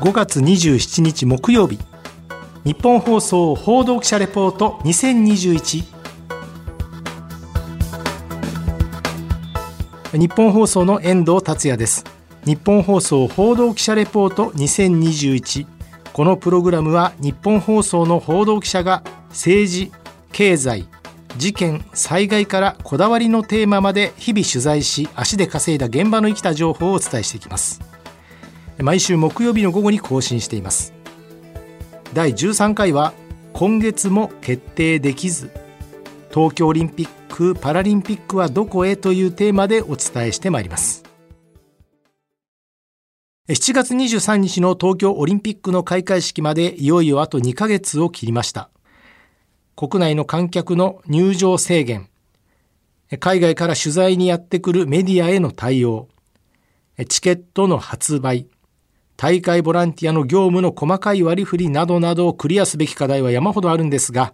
5月27日木曜日。日本放送報道記者レポート2021日本放送の遠藤達也です。日本放送報道記者レポート2021このプログラムは日本放送の報道記者が政治経済事件災害からこだわりのテーマまで日々取材し足で稼いだ現場の生きた情報をお伝えしていきます。毎週木曜日の午後に更新しています。第13回は今月も決定できず東京オリンピック・パラリンピックはどこへというテーマでお伝えしてまいります。7月23日の東京オリンピックの開会式までいよいよあと2ヶ月を切りました。国内の観客の入場制限海外から取材にやってくるメディアへの対応チケットの発売大会ボランティアの業務の細かい割り振りなどなどをクリアすべき課題は山ほどあるんですが、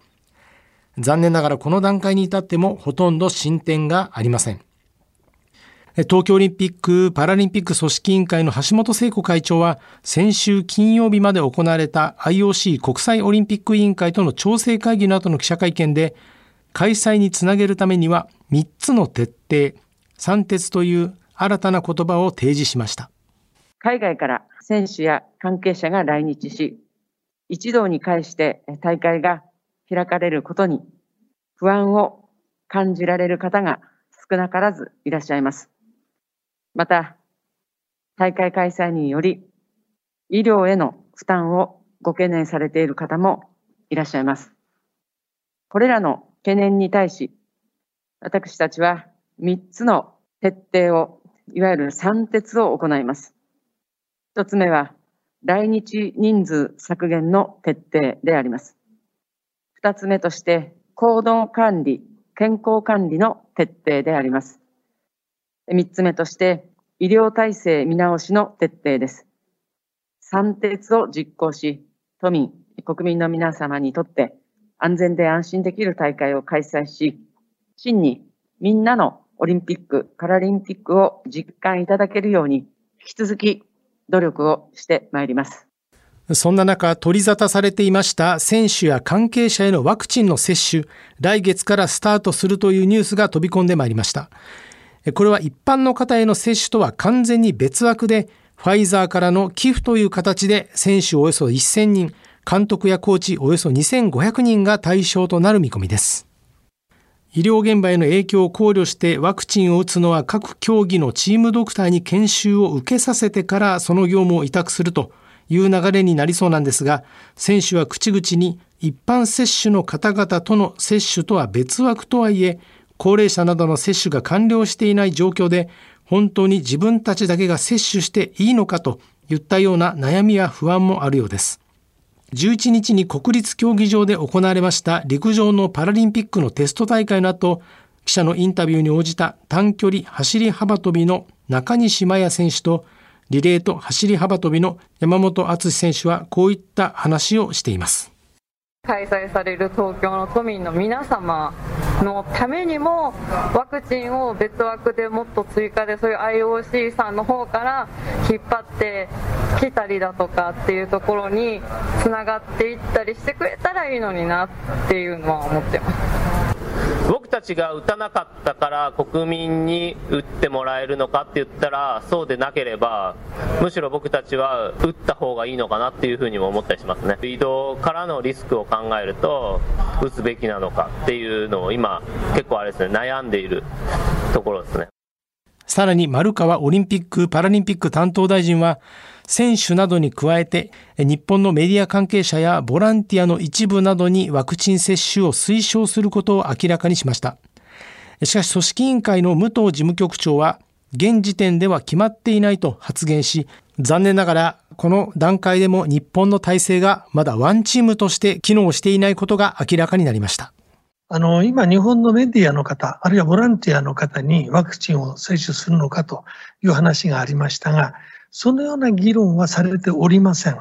残念ながらこの段階に至ってもほとんど進展がありません。東京オリンピック・パラリンピック組織委員会の橋本聖子会長は先週金曜日まで行われた IOC 国際オリンピック委員会との調整会議の後の記者会見で開催につなげるためには3つの徹底、3鉄という新たな言葉を提示しました。海外から選手や関係者が来日し、一堂に会して大会が開かれることに不安を感じられる方が少なからずいらっしゃいます。また、大会開催により医療への負担をご懸念されている方もいらっしゃいます。これらの懸念に対し、私たちは3つの徹底を、いわゆる3徹を行います。一つ目は、来日人数削減の徹底であります。二つ目として、行動管理、健康管理の徹底であります。三つ目として、医療体制見直しの徹底です。三鉄を実行し、都民、国民の皆様にとって安全で安心できる大会を開催し、真にみんなのオリンピック・パラリンピックを実感いただけるように、引き続き努力をしてまいります。そんな中、取り沙汰されていました選手や関係者へのワクチンの接種、来月からスタートするというニュースが飛び込んでまいりました。これは一般の方への接種とは完全に別枠で、ファイザーからの寄付という形で選手およそ1000人、監督やコーチおよそ2500人が対象となる見込みです。医療現場への影響を考慮してワクチンを打つのは各競技のチームドクターに研修を受けさせてからその業務を委託するという流れになりそうなんですが、選手は口々に一般接種の方々との接種とは別枠とはいえ、高齢者などの接種が完了していない状況で、本当に自分たちだけが接種していいのかといったような悩みや不安もあるようです。11日に国立競技場で行われました陸上のパラリンピックのテスト大会の後、記者のインタビューに応じた短距離走り幅跳びの中西麻也選手とリレーと走り幅跳びの山本篤選手はこういった話をしています。開催される東京の都民の皆様のためにもワクチンを別枠でもっと追加でそういう IOC さんの方から引っ張ってきたりだとかっていうところにつながっていったりしてくれたらいいのになっていうのは思ってます。僕たちが打たなかったから国民に打ってもらえるのかって言ったらそうでなければむしろ僕たちは打った方がいいのかなっていうふうにも思ったりしますね。移動からのリスクを考えると打つべきなのかっていうのを今結構あれですね悩んでいるところですね。さらに丸川オリンピック・パラリンピック担当大臣は選手などに加えて日本のメディア関係者やボランティアの一部などにワクチン接種を推奨することを明らかにしました。しかし組織委員会の武藤事務局長は現時点では決まっていないと発言し残念ながらこの段階でも日本の体制がまだワンチームとして機能していないことが明らかになりました。あの今、日本のメディアの方、あるいはボランティアの方にワクチンを接種するのかという話がありましたが、そのような議論はされておりません。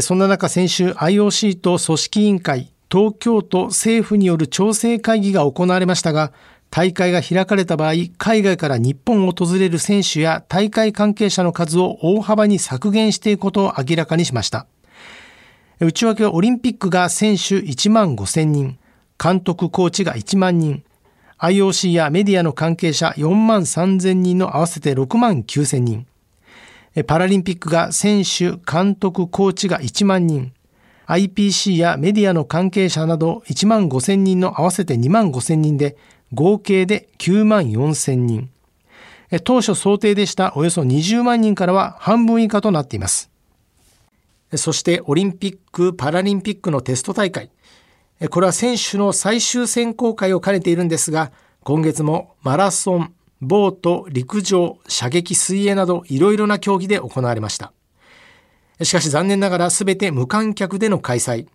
そんな中、先週 IOC と組織委員会、東京都政府による調整会議が行われましたが、大会が開かれた場合、海外から日本を訪れる選手や大会関係者の数を大幅に削減していくことを明らかにしました。内訳はオリンピックが選手1万5000人、監督コーチが1万人、IOC やメディアの関係者4万3000人の合わせて6万9000人、パラリンピックが選手、監督、コーチが1万人、IPC やメディアの関係者など1万5000人の合わせて2万5000人で合計で9万4000人。当初想定でしたおよそ20万人からは半分以下となっています。そしてオリンピック・パラリンピックのテスト大会。これは選手の最終選考会を兼ねているんですが、今月もマラソン、ボート、陸上、射撃、水泳などいろいろな競技で行われました。しかし残念ながら全て無観客での開催。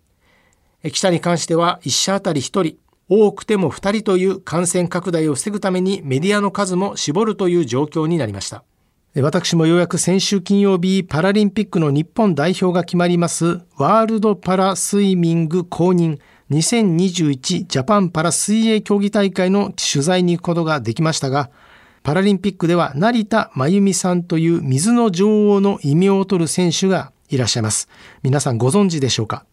記者に関しては1社あたり1人、多くても2人という感染拡大を防ぐためにメディアの数も絞るという状況になりました。私もようやく先週金曜日パラリンピックの日本代表が決まりますワールドパラスイミング公認2021ジャパンパラ水泳競技大会の取材に行くことができましたがパラリンピックでは成田真由美さんという水の女王の異名を取る選手がいらっしゃいます。皆さんご存知でしょうか？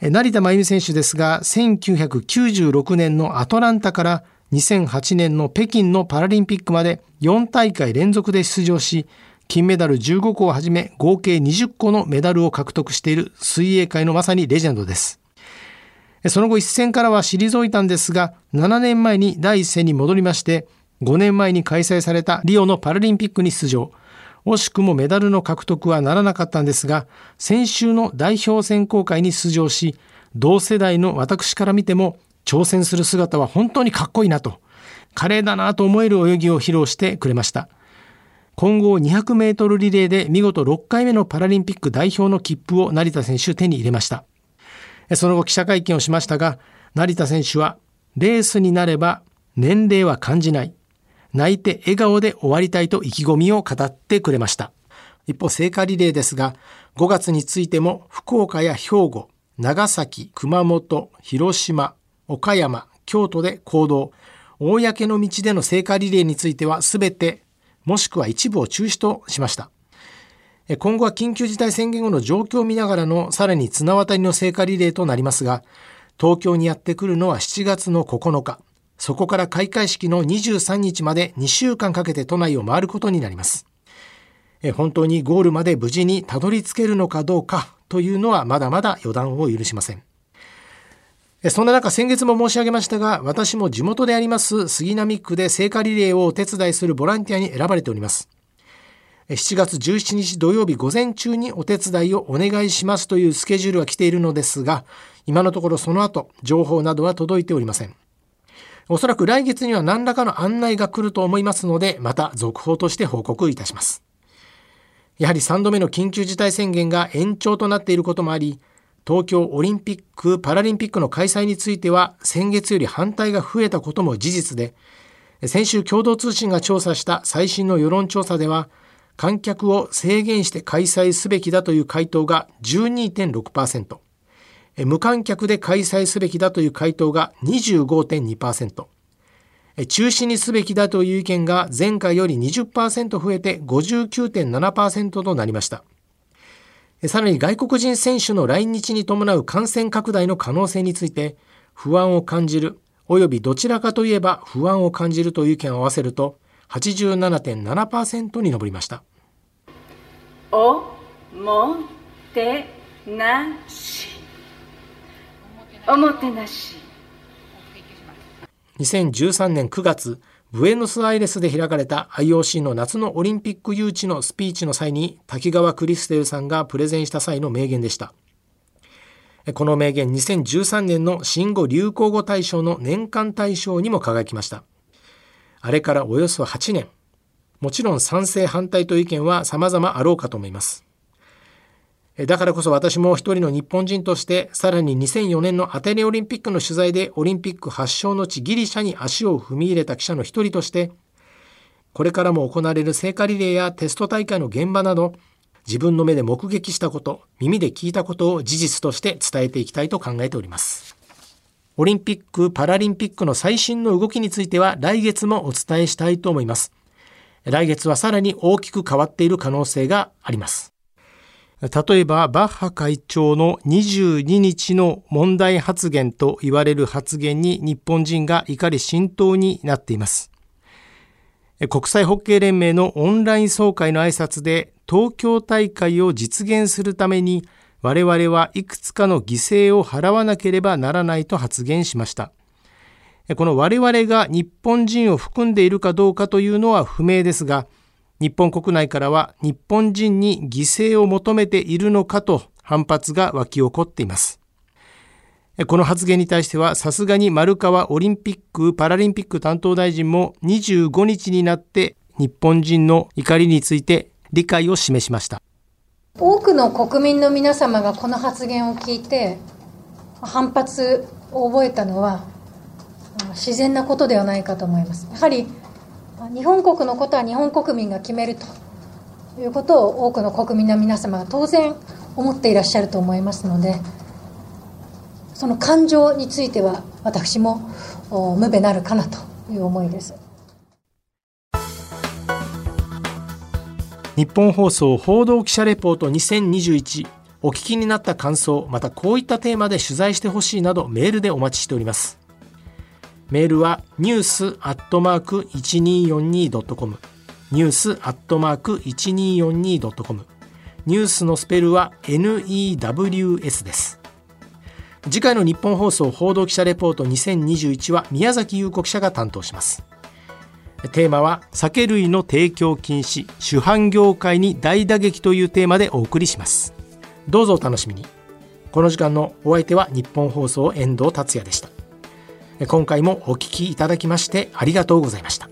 成田真由美選手ですが、1996年のアトランタから2008年の北京のパラリンピックまで4大会連続で出場し、金メダル15個をはじめ合計20個のメダルを獲得している水泳界のまさにレジェンドです。その後一戦からは退いたんですが、7年前に第一戦に戻りまして、5年前に開催されたリオのパラリンピックに出場。惜しくもメダルの獲得はならなかったんですが、先週の代表選考会に出場し、同世代の私から見ても挑戦する姿は本当にかっこいいなと、華麗だなと思える泳ぎを披露してくれました。混合200メートルリレーで見事6回目のパラリンピック代表の切符を成田選手手に入れました。その後記者会見をしましたが、成田選手はレースになれば年齢は感じない。泣いて笑顔で終わりたいと意気込みを語ってくれました。一方、聖火リレーですが、5月についても福岡や兵庫、長崎、熊本、広島、岡山、京都で行動。公の道での聖火リレーについては全て、もしくは一部を中止としました。今後は緊急事態宣言後の状況を見ながらのさらに綱渡りの聖火リレーとなりますが、東京にやってくるのは7月の9日。そこから開会式の23日まで2週間かけて都内を回ることになります。本当にゴールまで無事にたどり着けるのかどうかというのはまだまだ予断を許しません。そんな中、先月も申し上げましたが、私も地元であります杉並区で聖火リレーをお手伝いするボランティアに選ばれております。7月17日土曜日午前中にお手伝いをお願いしますというスケジュールは来ているのですが、今のところその後、情報などは届いておりません。おそらく来月には何らかの案内が来ると思いますので、また続報として報告いたします。やはり3度目の緊急事態宣言が延長となっていることもあり、東京オリンピック・パラリンピックの開催については先月より反対が増えたことも事実で、先週共同通信が調査した最新の世論調査では、観客を制限して開催すべきだという回答が12.6%、無観客で開催すべきだという回答が25.2%、中止にすべきだという意見が前回より20%増えて59.7%となりました。さらに外国人選手の来日に伴う感染拡大の可能性について不安を感じる及びどちらかといえば不安を感じるという意見を合わせると87.7%に上りました。おもてなし。おもてなし。2013年9月ブエノスアイレスで開かれた IOC の夏のオリンピック誘致のスピーチの際に滝川クリステルさんがプレゼンした際の名言でした。この名言2013年の新語・流行語大賞の年間大賞にも輝きましたあれからおよそ8年もちろん賛成反対という意見は様々あろうかと思いますだからこそ私も一人の日本人として、さらに2004年のアテネオリンピックの取材でオリンピック発祥の地ギリシャに足を踏み入れた記者の一人として、これからも行われる聖火リレーやテスト大会の現場など、自分の目で目撃したこと、耳で聞いたことを事実として伝えていきたいと考えております。オリンピック・パラリンピックの最新の動きについては来月もお伝えしたいと思います。来月はさらに大きく変わっている可能性があります。例えば、バッハ会長の22日の問題発言と言われる発言に日本人が怒り浸透になっています。国際ホッケー連盟のオンライン総会の挨拶で東京大会を実現するために我々はいくつかの犠牲を払わなければならないと発言しました。この我々が日本人を含んでいるかどうかというのは不明ですが、日本国内からは日本人に犠牲を求めているのかと反発が湧き起こっています。この発言に対してはさすがに丸川オリンピック・パラリンピック担当大臣も25日になって日本人の怒りについて理解を示しました。多くの国民の皆様がこの発言を聞いて反発を覚えたのは自然なことではないかと思います。やはり日本国のことは日本国民が決めるということを多くの国民の皆様が当然思っていらっしゃると思いますのでその感情については私も無べなるかなという思いです。日本放送報道記者レポート2021お聞きになった感想またこういったテーマで取材してほしいなどメールでお待ちしております。メールはニュースアットマーク 1242.com ニュースアットマーク 1242.com ニュースのスペルは NEWS です。次回の日本放送報道記者レポート2021は宮崎優子記者が担当します。テーマは酒類の提供禁止主犯業界に大打撃というテーマでお送りします。どうぞお楽しみに。この時間のお相手は日本放送遠藤達也でした。今回もお聞きいただきましてありがとうございました。